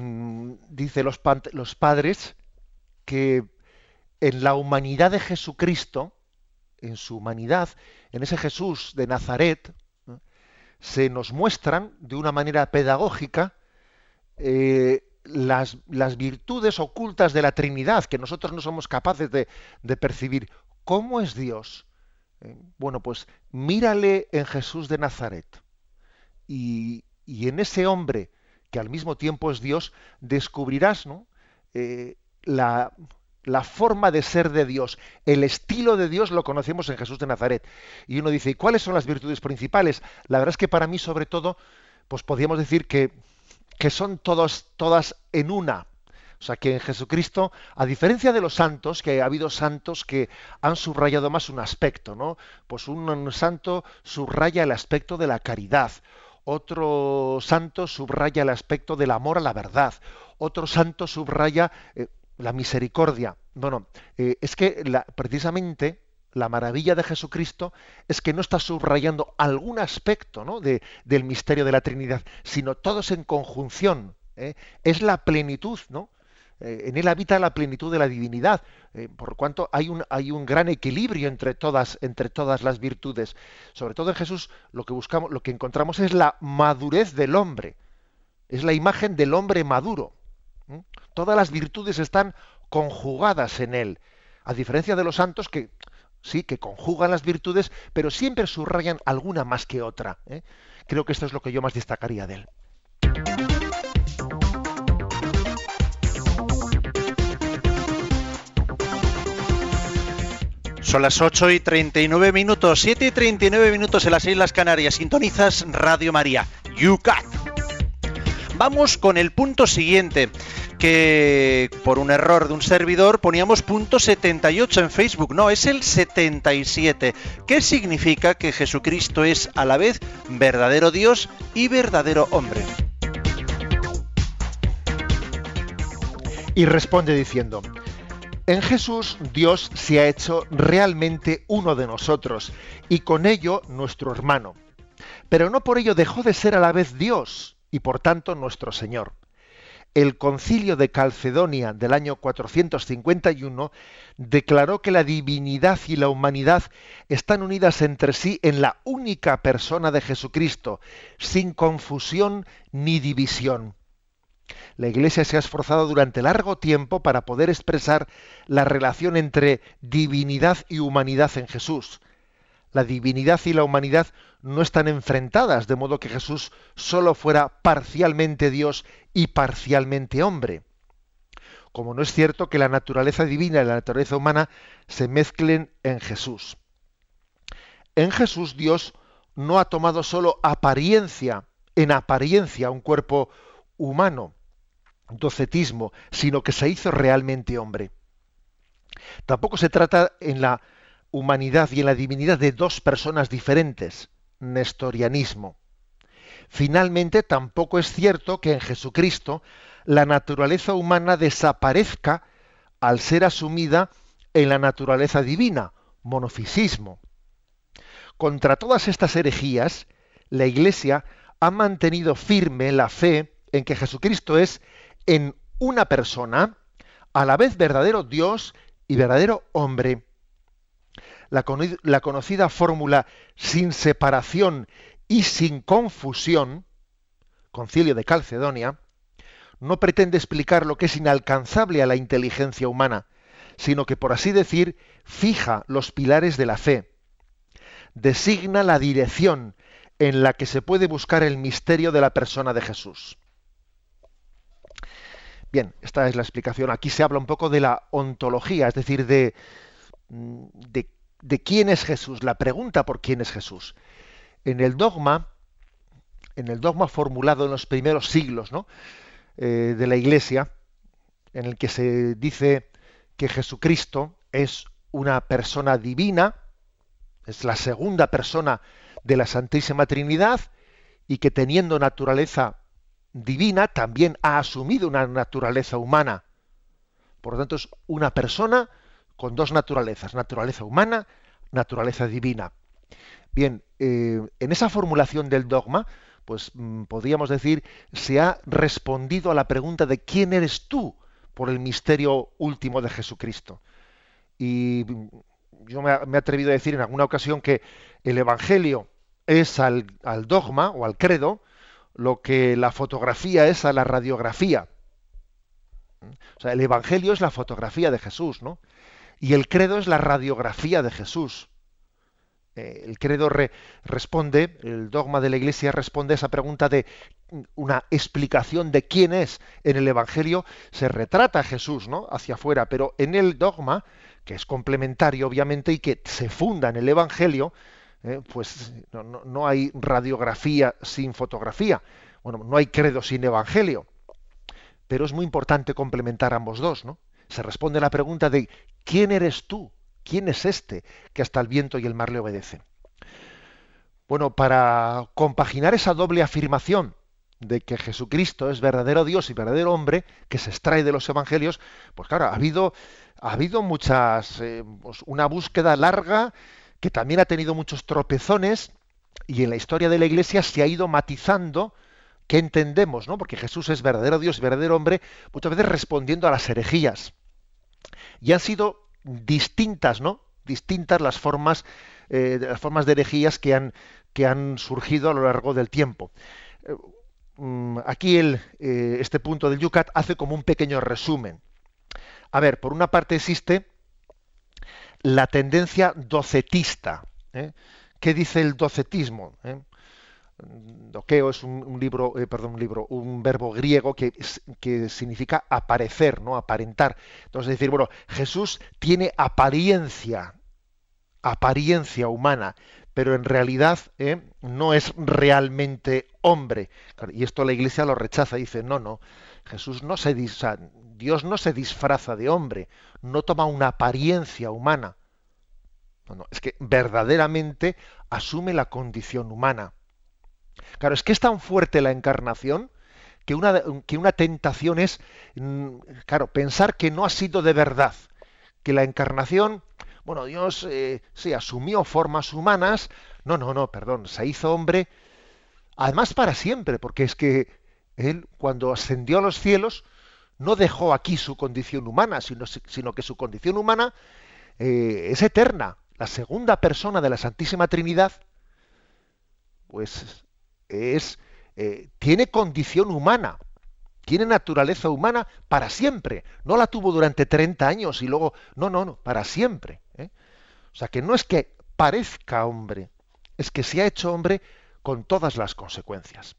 Speaker 3: dice los, padres que en la humanidad de Jesucristo, en su humanidad, en ese Jesús de Nazaret, se nos muestran de una manera pedagógica eh, las, virtudes ocultas de la Trinidad que nosotros no somos capaces de, percibir. ¿Cómo es Dios? Eh, bueno, pues mírale en Jesús de Nazaret. Y, y, en ese hombre, que al mismo tiempo es Dios, descubrirás ¿no? Eh, la, la forma de ser de Dios, el estilo de Dios lo conocemos en Jesús de Nazaret. Y uno dice, ¿y cuáles son las virtudes principales? La verdad es que para mí, sobre todo, pues podríamos decir que que son todos, todas en una. O sea que en Jesucristo, a diferencia de los santos, que ha habido santos que han subrayado más un aspecto, ¿no? Pues un, santo subraya el aspecto de la caridad, otro santo subraya el aspecto del amor a la verdad, otro santo subraya eh, la misericordia. Bueno, eh, es que la, precisamente la maravilla de Jesucristo es que no está subrayando algún aspecto ¿no? de, del misterio de la Trinidad, sino todos en conjunción. ¿eh? Es la plenitud, ¿no? Eh, en él habita la plenitud de la divinidad, eh, por cuanto hay un, hay un gran equilibrio entre todas, entre todas las virtudes. Sobre todo en Jesús lo que buscamos, lo que encontramos es la madurez del hombre, es la imagen del hombre maduro. Todas las virtudes están conjugadas en él, a diferencia de los santos que sí, que conjugan las virtudes, pero siempre subrayan alguna más que otra. ¿eh? Creo que esto es lo que yo más destacaría de él.
Speaker 1: Son las 8 y 39 minutos, 7 y 39 minutos en las Islas Canarias. Sintonizas Radio María, UCAT. Vamos con el punto siguiente que por un error de un servidor poníamos punto 78 en Facebook. No, es el 77. ¿Qué significa que Jesucristo es a la vez verdadero Dios y verdadero hombre?
Speaker 3: Y responde diciendo, en Jesús Dios se ha hecho realmente uno de nosotros y con ello nuestro hermano. Pero no por ello dejó de ser a la vez Dios y por tanto nuestro Señor el concilio de Calcedonia del año 451 declaró que la divinidad y la humanidad están unidas entre sí en la única persona de Jesucristo, sin confusión ni división. La Iglesia se ha esforzado durante largo tiempo para poder expresar la relación entre divinidad y humanidad en Jesús. La divinidad y la humanidad no están enfrentadas, de modo que Jesús solo fuera parcialmente Dios y parcialmente hombre. Como no es cierto que la naturaleza divina y la naturaleza humana se mezclen en Jesús. En Jesús Dios no ha tomado solo apariencia, en apariencia, un cuerpo humano. docetismo, sino que se hizo realmente hombre. Tampoco se trata en la humanidad y en la divinidad de dos personas diferentes, nestorianismo. Finalmente, tampoco es cierto que en Jesucristo la naturaleza humana desaparezca al ser asumida en la naturaleza divina, monofisismo. Contra todas estas herejías, la Iglesia ha mantenido firme la fe en que Jesucristo es en una persona, a la vez verdadero Dios y verdadero hombre. La, conocida fórmula sin separación y sin confusión, concilio de Calcedonia, no pretende explicar lo que es inalcanzable a la inteligencia humana, sino que, por así decir, fija los pilares de la fe, designa la dirección en la que se puede buscar el misterio de la persona de Jesús. Bien, esta es la explicación. Aquí se habla un poco de la ontología, es decir, de, de, de quién es Jesús, la pregunta por quién es Jesús. En el dogma, en el dogma formulado en los primeros siglos ¿no? Eh, de la Iglesia, en el que se dice que Jesucristo es una persona divina, es la segunda persona de la Santísima Trinidad, y que teniendo naturaleza divina también ha asumido una naturaleza humana. Por lo tanto, es una persona con dos naturalezas, naturaleza humana, naturaleza divina. Bien, eh, en esa formulación del dogma, pues mm, podríamos decir, se ha respondido a la pregunta de quién eres tú por el misterio último de Jesucristo. Y mm, yo me, he atrevido a decir en alguna ocasión que el Evangelio es al, al dogma o al credo lo que la fotografía es a la radiografía. O sea, el Evangelio es la fotografía de Jesús, ¿no? Y el credo es la radiografía de Jesús. Eh, el credo responde, el dogma de la Iglesia responde a esa pregunta de una explicación de quién es. En el Evangelio se retrata a Jesús, ¿no? Hacia afuera, pero en el dogma, que es complementario, obviamente, y que se funda en el Evangelio, eh, pues no, hay radiografía sin fotografía. Bueno, no hay credo sin Evangelio. Pero es muy importante complementar ambos dos, ¿no? Se responde a la pregunta de ¿quién eres tú? ¿Quién es este que hasta el viento y el mar le obedecen? Bueno, para compaginar esa doble afirmación de que Jesucristo es verdadero Dios y verdadero hombre, que se extrae de los evangelios, pues claro, ha habido, ha habido muchas, eh, pues una búsqueda larga que también ha tenido muchos tropezones y en la historia de la Iglesia se ha ido matizando qué entendemos, ¿no? Porque Jesús es verdadero Dios verdadero hombre, muchas veces respondiendo a las herejías. Y han sido distintas, ¿no? Distintas las formas, eh, las formas de herejías que han, que han surgido a lo largo del tiempo. Eh, mm, aquí eh, este punto del Yucat hace como un pequeño resumen. A ver, por una parte existe la tendencia docetista. ¿Qué dice el docetismo? Doqueo es un, libro, eh, perdón, un libro, un verbo griego que, que significa aparecer, ¿no? Aparentar. Entonces decir, bueno, Jesús tiene apariencia, apariencia humana, pero en realidad ¿eh? no es realmente hombre. Y esto la Iglesia lo rechaza, dice, no, no, Jesús no se Dios no se disfraza de hombre, no toma una apariencia humana. No, no, es que verdaderamente asume la condición humana. Claro, es que es tan fuerte la encarnación que una, que una tentación es, mm, claro, pensar que no ha sido de verdad, que la encarnación, bueno, Dios eh, se asumió formas humanas, no, no, no, perdón, se hizo hombre, además para siempre, porque es que Él cuando ascendió a los cielos no dejó aquí su condición humana, sino, que su condición humana eh, es eterna. La segunda persona de la Santísima Trinidad, pues es, eh, tiene condición humana, tiene naturaleza humana para siempre. No la tuvo durante 30 años y luego, no, no, no, para siempre. ¿eh? O sea que no es que parezca hombre, es que se ha hecho hombre con todas las consecuencias.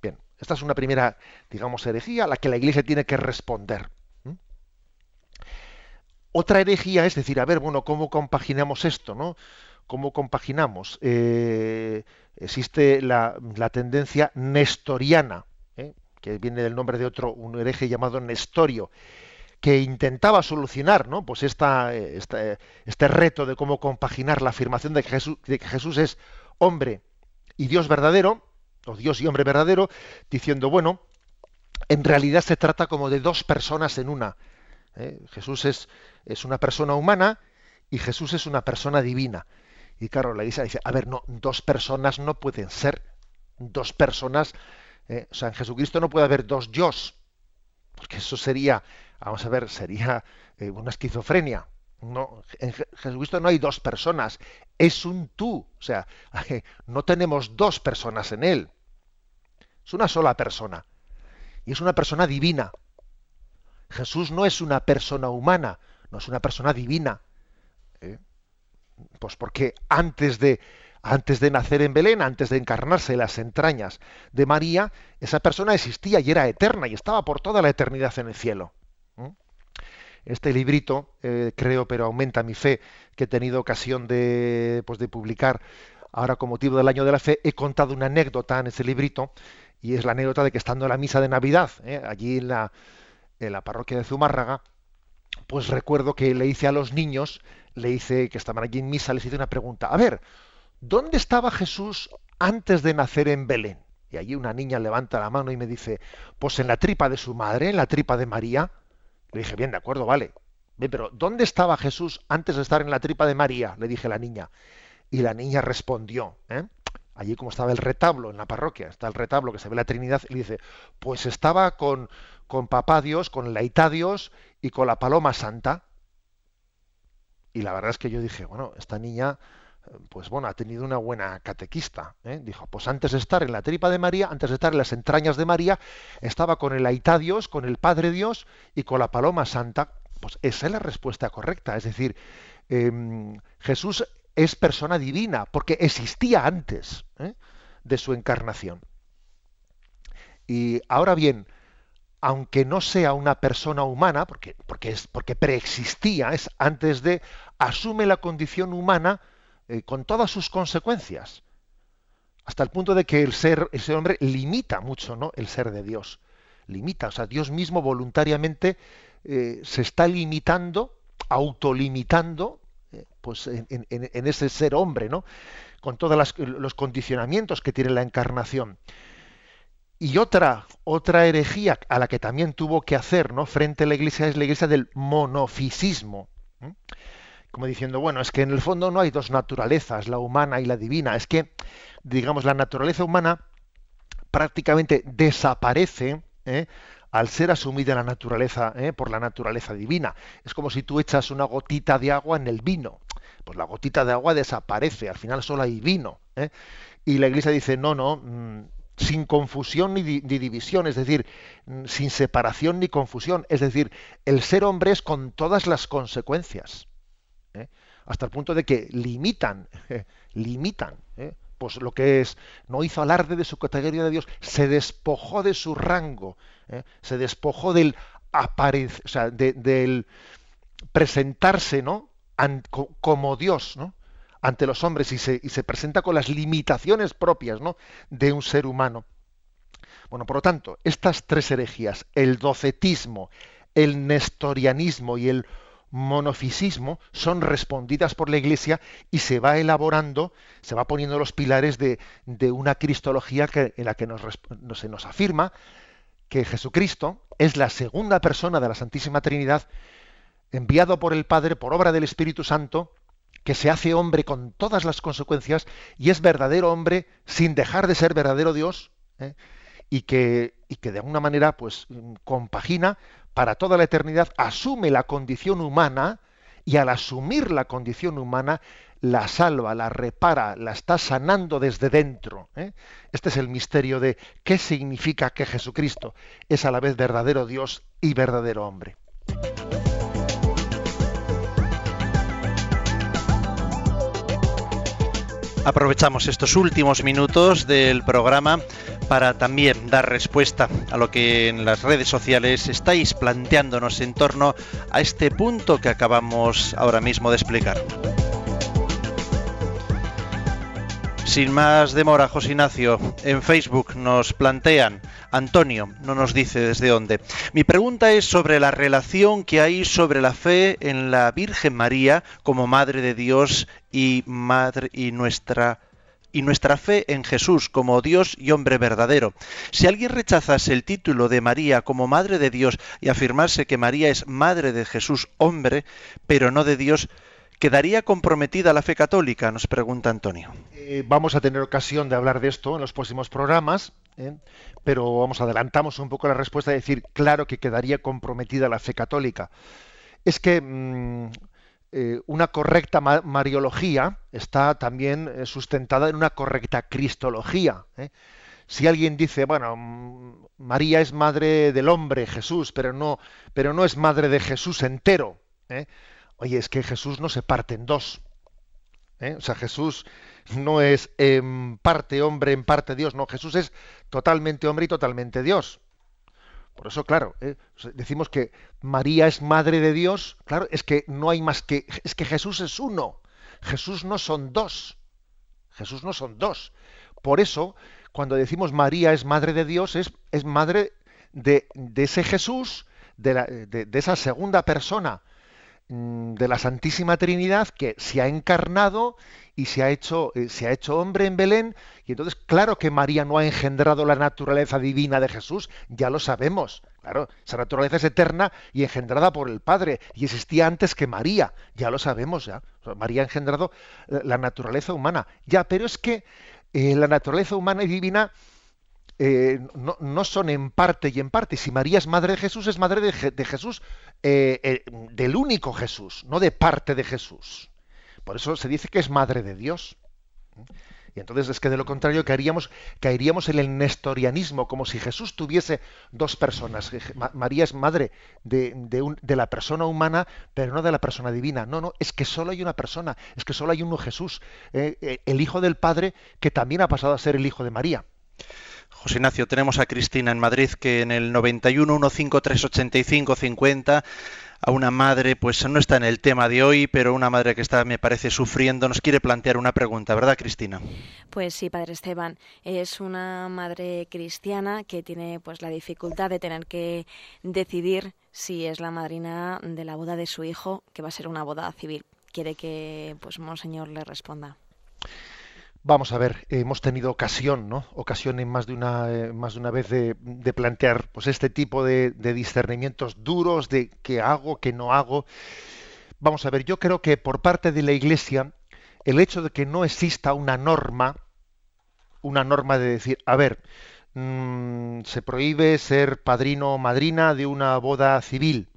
Speaker 3: Bien, esta es una primera, digamos, herejía a la que la Iglesia tiene que responder. Otra herejía es decir, a ver, bueno, ¿cómo compaginamos esto? ¿no? ¿Cómo compaginamos? Eh, existe la, tendencia nestoriana. ¿eh? que viene del nombre de otro, un hereje llamado Nestorio, que intentaba solucionar ¿no? pues este reto de cómo compaginar la afirmación de que, Jesús, es hombre y Dios verdadero, o Dios y hombre verdadero, diciendo, bueno, en realidad se trata como de dos personas en una. ¿eh? Jesús es, es, una persona humana y Jesús es una persona divina. Y claro, la dice, a ver, no, dos personas no pueden ser. Dos personas, ¿eh? o sea, en Jesucristo no puede haber dos yo, porque eso sería vamos a ver, sería eh, una esquizofrenia. No, en Jesucristo no hay dos personas, es un tú. O sea, [LAUGHS] no tenemos dos personas en Él. Es una sola persona. Y es una persona divina. Jesús no es una persona humana, no es una persona divina. Pues porque antes de, antes de nacer en Belén, antes de encarnarse en las entrañas de María, esa persona existía y era eterna y estaba por toda la eternidad en el cielo este librito, eh, creo, pero aumenta mi fe, que he tenido ocasión de, pues, de publicar ahora con motivo del año de la fe, he contado una anécdota en ese librito, y es la anécdota de que estando en la misa de Navidad, eh, allí en la, en la parroquia de Zumárraga, pues recuerdo que le hice a los niños, le hice, que estaban allí en misa, les hice una pregunta. A ver, ¿dónde estaba Jesús antes de nacer en Belén? Y allí una niña levanta la mano y me dice, pues en la tripa de su madre, en la tripa de María. Le dije, bien, de acuerdo, vale. Bien, pero ¿dónde estaba Jesús antes de estar en la tripa de María? Le dije a la niña. Y la niña respondió, ¿eh? allí como estaba el retablo en la parroquia, está el retablo que se ve la Trinidad, y le dice, pues estaba con, con papá Dios, con la Ita Dios y con la paloma santa. Y la verdad es que yo dije, bueno, esta niña, pues bueno, ha tenido una buena catequista. ¿eh? Dijo, pues antes de estar en la tripa de María, antes de estar en las entrañas de María, estaba con el Aitá Dios, con el Padre Dios y con la Paloma Santa. Pues esa es la respuesta correcta. Es decir, em, Jesús es persona divina porque existía antes ¿eh? de su encarnación. Y ahora bien, aunque no sea una persona humana, porque, porque, es, porque preexistía, es antes de, asume la condición humana eh, con todas sus consecuencias, hasta el punto de que el ser, ese hombre limita mucho ¿no? el ser de Dios. Limita, o sea, Dios mismo voluntariamente eh, se está limitando, autolimitando, eh, pues en, ese ser hombre, ¿no? con todos los condicionamientos que tiene la encarnación. Y otra, otra herejía a la que también tuvo que hacer ¿no? frente a la iglesia es la iglesia del monofisismo como diciendo, bueno, es que en el fondo no hay dos naturalezas, la humana y la divina. Es que, digamos, la naturaleza humana prácticamente desaparece ¿eh? al ser asumida la naturaleza ¿eh? por la naturaleza divina. Es como si tú echas una gotita de agua en el vino. Pues la gotita de agua desaparece, al final solo hay vino. ¿eh? Y la iglesia dice, no, no, mm, sin confusión ni, división, es decir, sin separación ni confusión. Es decir, el ser hombre es con todas las consecuencias. ¿eh? hasta el punto de que limitan, [LAUGHS] limitan, ¿eh? pues lo que es, no hizo alarde de su categoría de Dios, se despojó de su rango, ¿eh? se despojó del aparecer, o sea, del presentarse, ¿no? como Dios, ¿no? Ante los hombres y se, presenta con las limitaciones propias ¿no? de un ser humano. Bueno, por lo tanto, estas tres herejías, el docetismo, el nestorianismo y el monofisismo son respondidas por la Iglesia y se va elaborando, se va poniendo los pilares de, una cristología en la que se nos afirma que Jesucristo es la segunda persona de la Santísima Trinidad, enviado por el Padre por obra del Espíritu Santo, que se hace hombre con todas las consecuencias y es verdadero hombre sin dejar de ser verdadero Dios, ¿eh? y, que, y que de alguna manera pues compagina para toda la eternidad, asume la condición humana y al asumir la condición humana la salva, la repara, la está sanando desde dentro. ¿eh? Este es el misterio de qué significa que Jesucristo es a la vez verdadero Dios y verdadero hombre.
Speaker 1: Aprovechamos estos últimos minutos del programa para también dar respuesta a lo que en las redes sociales estáis planteándonos en torno a este punto que acabamos ahora mismo de explicar. Sin más demora, José Ignacio, en Facebook nos plantean, Antonio no nos dice desde dónde. Mi pregunta es sobre la relación que hay sobre la fe en la Virgen María como Madre de Dios y Madre y nuestra y nuestra fe en Jesús como Dios y hombre verdadero. Si alguien rechazase el título de María como Madre de Dios y afirmase que María es Madre de Jesús hombre, pero no de Dios, ¿Quedaría comprometida la fe católica? Nos pregunta Antonio.
Speaker 3: Eh, vamos a tener ocasión de hablar de esto en los próximos programas, ¿eh? pero vamos, adelantamos un poco la respuesta y decir, claro que quedaría comprometida la fe católica. Es que mm, eh, una correcta mariología está también sustentada en una correcta cristología. Si alguien dice, bueno, mm, María es madre del hombre, Jesús, pero no, pero no es madre de Jesús entero. Oye, es que Jesús no se parte en dos. ¿eh? O sea, Jesús no es en parte hombre, en parte Dios. No, Jesús es totalmente hombre y totalmente Dios. Por eso, claro, ¿eh? decimos que María es madre de Dios. Claro, es que no hay más que. Es que Jesús es uno. Jesús no son dos. Jesús no son dos. Por eso, cuando decimos María es madre de Dios, es, madre de, ese Jesús, de, esa segunda persona de la Santísima Trinidad que se ha encarnado y se ha hecho eh, se ha hecho hombre en Belén y entonces claro que María no ha engendrado la naturaleza divina de Jesús, ya lo sabemos. Claro, esa naturaleza es eterna y engendrada por el Padre y existía antes que María, ya lo sabemos ya. María ha engendrado eh, la naturaleza humana. Ya, pero es que eh, la naturaleza humana y divina eh, no, son en parte y en parte. Si María es madre de Jesús, es madre de, Jesús, eh, eh, del único Jesús, no de parte de Jesús. Por eso se dice que es madre de Dios. Y entonces es que de lo contrario caeríamos, en el nestorianismo, como si Jesús tuviese dos personas. María es madre de, la persona humana, pero no de la persona divina. No, no, es que solo hay una persona, es que solo hay uno Jesús, el Hijo del Padre, que también ha pasado a ser el Hijo de María.
Speaker 1: José Ignacio, tenemos a Cristina en Madrid que en el 91 153 50 a una madre, pues no está en el tema de hoy, pero una madre que está, me parece, sufriendo, nos quiere plantear una pregunta, ¿verdad, Cristina?
Speaker 2: Pues sí, padre Esteban, es una madre cristiana que tiene pues la dificultad de tener que decidir si es la madrina de la boda de su hijo, que va a ser una boda civil. Quiere que pues monseñor le responda.
Speaker 3: Vamos a ver, hemos tenido ocasión, ¿no? Ocasión en más de una, eh, más de una vez de, plantear pues este tipo de, discernimientos duros de qué hago, qué no hago. Vamos a ver, yo creo que por parte de la Iglesia, el hecho de que no exista una norma, una norma de decir, a ver, mm, se prohíbe ser padrino o madrina de una boda civil.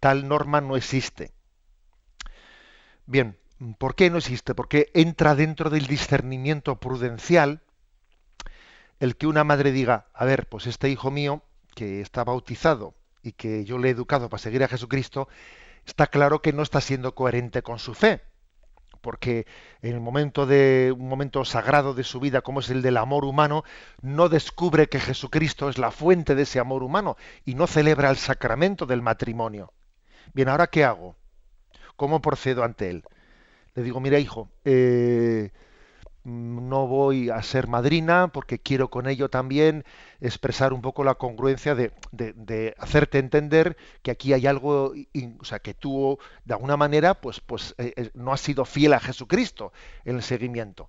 Speaker 3: Tal norma no existe. Bien, ¿Por qué no existe? Porque entra dentro del discernimiento prudencial el que una madre diga, a ver, pues este hijo mío que está bautizado y que yo le he educado para seguir a Jesucristo, está claro que no está siendo coherente con su fe, porque en el momento de un momento sagrado de su vida como es el del amor humano, no descubre que Jesucristo es la fuente de ese amor humano y no celebra el sacramento del matrimonio. Bien, ahora qué hago? ¿Cómo procedo ante él? Le digo, mira hijo, eh, no voy a ser madrina porque quiero con ello también expresar un poco la congruencia de, hacerte entender que aquí hay algo, o sea, que tú de alguna manera pues, pues eh, eh, no has sido fiel a Jesucristo en el seguimiento.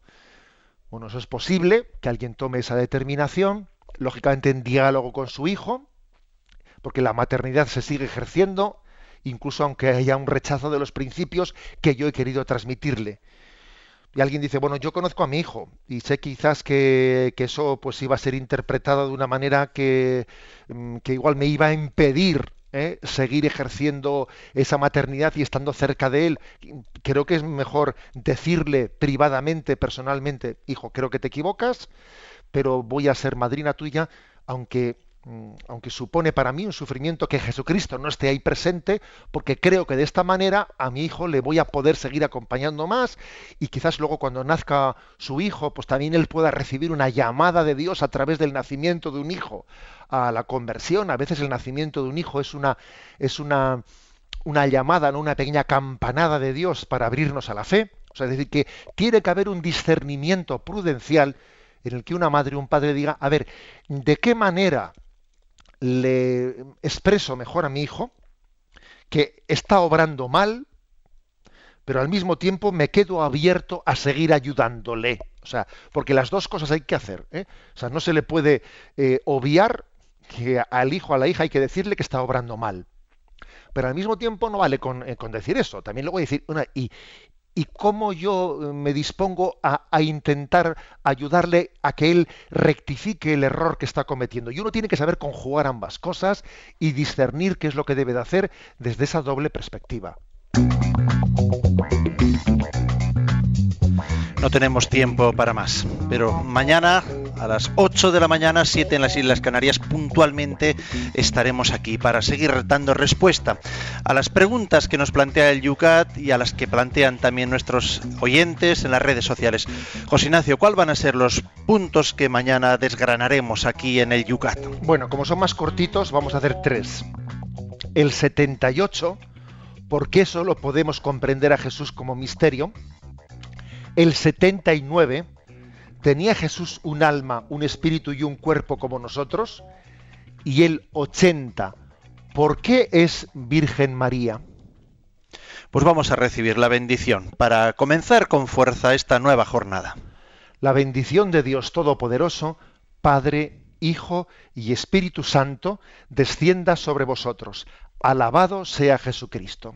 Speaker 3: Bueno, eso es posible que alguien tome esa determinación, lógicamente en diálogo con su hijo, porque la maternidad se sigue ejerciendo, incluso aunque haya un rechazo de los principios que yo he querido transmitirle. Y alguien dice, bueno, yo conozco a mi hijo y sé quizás que, eso pues iba a ser interpretado de una manera que, mm, que igual me iba a impedir ¿eh? seguir ejerciendo esa maternidad y estando cerca de él. Creo que es mejor decirle privadamente, personalmente, hijo, creo que te equivocas, pero voy a ser madrina tuya, aunque aunque supone para mí un sufrimiento que Jesucristo no esté ahí presente, porque creo que de esta manera a mi hijo le voy a poder seguir acompañando más y quizás luego cuando nazca su hijo, pues también él pueda recibir una llamada de Dios a través del nacimiento de un hijo a la conversión. A veces el nacimiento de un hijo es una es una una llamada, ¿no? una pequeña campanada de Dios para abrirnos a la fe. O sea, es decir, que tiene que haber un discernimiento prudencial en el que una madre o un padre diga, a ver, ¿de qué manera le expreso mejor a mi hijo que está obrando mal, pero al mismo tiempo me quedo abierto a seguir ayudándole? O sea, porque las dos cosas hay que hacer. ¿eh? O sea, no se le puede eh, obviar que al hijo, a la hija hay que decirle que está obrando mal. Pero al mismo tiempo no vale con, eh, con decir eso. También le voy a decir, una, y cómo yo eh, me dispongo a, intentar ayudarle a que él rectifique el error que está cometiendo. Y uno tiene que saber conjugar ambas cosas y discernir qué es lo que debe de hacer desde esa doble perspectiva.
Speaker 1: No tenemos tiempo para más, pero mañana a las 8 de la mañana, 7 en las Islas Canarias, puntualmente estaremos aquí para seguir dando respuesta a las preguntas que nos plantea el Yucat y a las que plantean también nuestros oyentes en las redes sociales. José Ignacio, ¿cuáles van a ser los puntos que mañana desgranaremos aquí en el Yucat?
Speaker 3: Bueno, como son más cortitos, vamos a hacer tres. El 78, ¿por qué solo podemos comprender a Jesús como misterio? El 79, ¿tenía Jesús un alma, un espíritu y un cuerpo como nosotros? Y el 80, ¿por qué es Virgen María?
Speaker 1: Pues vamos a recibir la bendición para comenzar con fuerza esta nueva jornada.
Speaker 3: La bendición de Dios Todopoderoso, Padre, Hijo y Espíritu Santo, descienda sobre vosotros. Alabado sea Jesucristo.